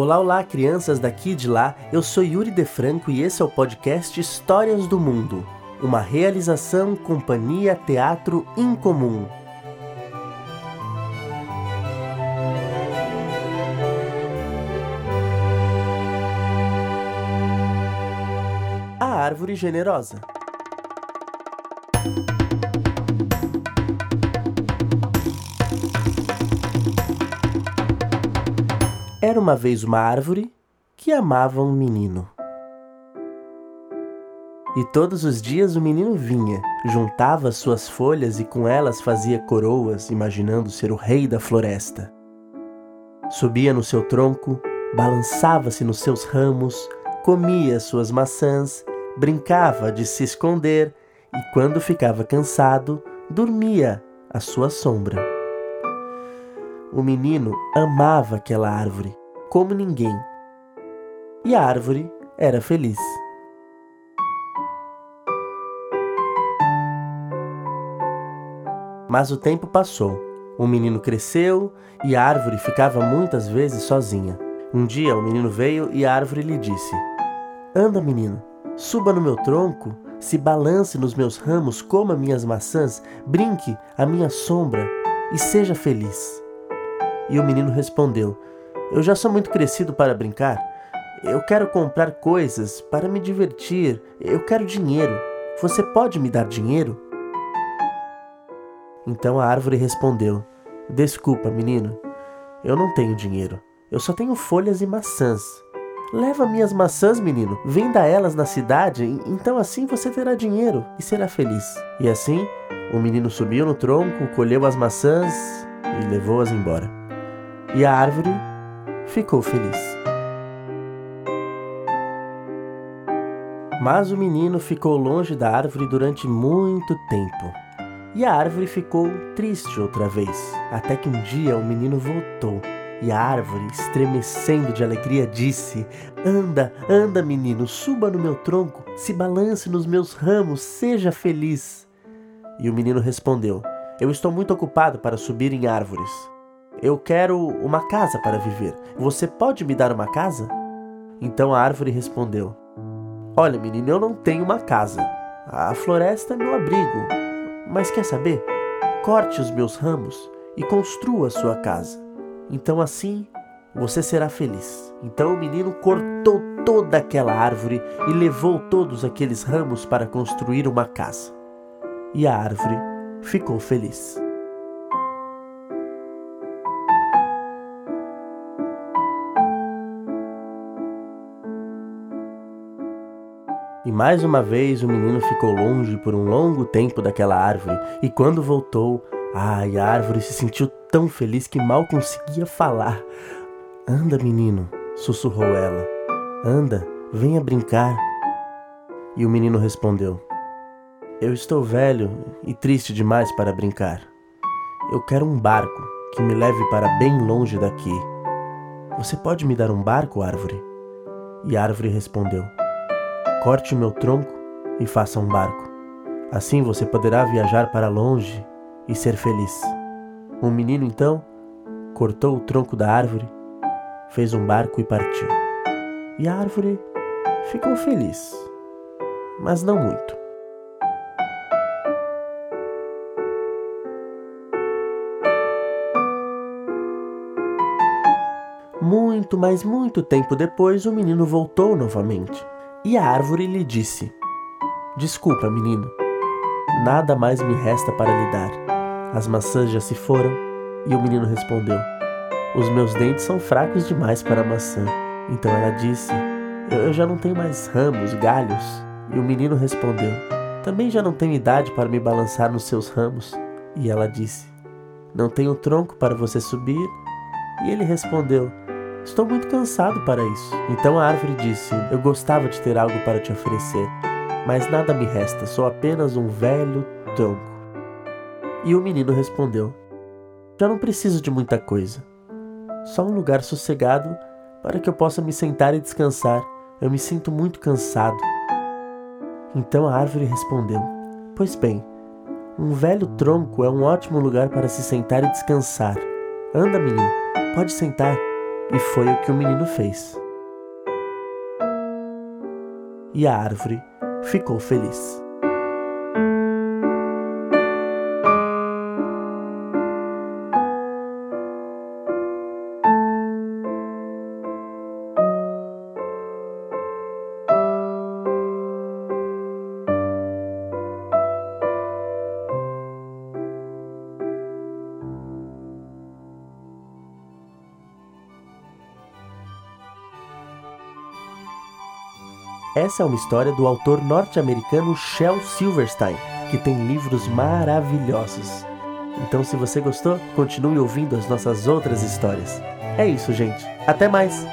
Olá, olá, crianças daqui e de lá. Eu sou Yuri De Franco e esse é o podcast Histórias do Mundo, uma realização Companhia Teatro Incomum. A árvore generosa. Era uma vez uma árvore que amava um menino. E todos os dias o menino vinha, juntava suas folhas e com elas fazia coroas, imaginando ser o rei da floresta. Subia no seu tronco, balançava-se nos seus ramos, comia suas maçãs, brincava de se esconder e, quando ficava cansado, dormia à sua sombra. O menino amava aquela árvore como ninguém. E a árvore era feliz. Mas o tempo passou. O menino cresceu e a árvore ficava muitas vezes sozinha. Um dia o menino veio e a árvore lhe disse: Anda, menino, suba no meu tronco, se balance nos meus ramos, coma minhas maçãs, brinque à minha sombra e seja feliz. E o menino respondeu: Eu já sou muito crescido para brincar. Eu quero comprar coisas para me divertir. Eu quero dinheiro. Você pode me dar dinheiro? Então a árvore respondeu: Desculpa, menino. Eu não tenho dinheiro. Eu só tenho folhas e maçãs. Leva minhas maçãs, menino. Venda elas na cidade, então assim você terá dinheiro e será feliz. E assim, o menino subiu no tronco, colheu as maçãs e levou-as embora e a árvore ficou feliz. Mas o menino ficou longe da árvore durante muito tempo. E a árvore ficou triste outra vez, até que um dia o menino voltou e a árvore, estremecendo de alegria, disse: Anda, anda, menino, suba no meu tronco, se balance nos meus ramos, seja feliz. E o menino respondeu: Eu estou muito ocupado para subir em árvores. Eu quero uma casa para viver. Você pode me dar uma casa? Então a árvore respondeu: Olha, menino, eu não tenho uma casa. A floresta é meu abrigo. Mas quer saber? Corte os meus ramos e construa a sua casa. Então assim você será feliz. Então o menino cortou toda aquela árvore e levou todos aqueles ramos para construir uma casa. E a árvore ficou feliz. E mais uma vez o menino ficou longe por um longo tempo daquela árvore, e quando voltou, ai, a árvore se sentiu tão feliz que mal conseguia falar. Anda, menino, sussurrou ela. Anda, venha brincar. E o menino respondeu: Eu estou velho e triste demais para brincar. Eu quero um barco que me leve para bem longe daqui. Você pode me dar um barco, árvore? E a árvore respondeu: Corte o meu tronco e faça um barco. Assim você poderá viajar para longe e ser feliz. O menino então cortou o tronco da árvore, fez um barco e partiu. E a árvore ficou feliz, mas não muito. Muito, mas muito tempo depois, o menino voltou novamente. E a árvore lhe disse: Desculpa, menino, nada mais me resta para lhe dar. As maçãs já se foram. E o menino respondeu: Os meus dentes são fracos demais para a maçã. Então ela disse: Eu já não tenho mais ramos, galhos. E o menino respondeu: Também já não tenho idade para me balançar nos seus ramos. E ela disse: Não tenho tronco para você subir. E ele respondeu: Estou muito cansado para isso. Então a árvore disse: Eu gostava de ter algo para te oferecer, mas nada me resta, sou apenas um velho tronco. E o menino respondeu: Já não preciso de muita coisa. Só um lugar sossegado para que eu possa me sentar e descansar. Eu me sinto muito cansado. Então a árvore respondeu: Pois bem, um velho tronco é um ótimo lugar para se sentar e descansar. Anda, menino, pode sentar. E foi o que o menino fez. E a árvore ficou feliz. Essa é uma história do autor norte-americano Shel Silverstein, que tem livros maravilhosos. Então, se você gostou, continue ouvindo as nossas outras histórias. É isso, gente. Até mais!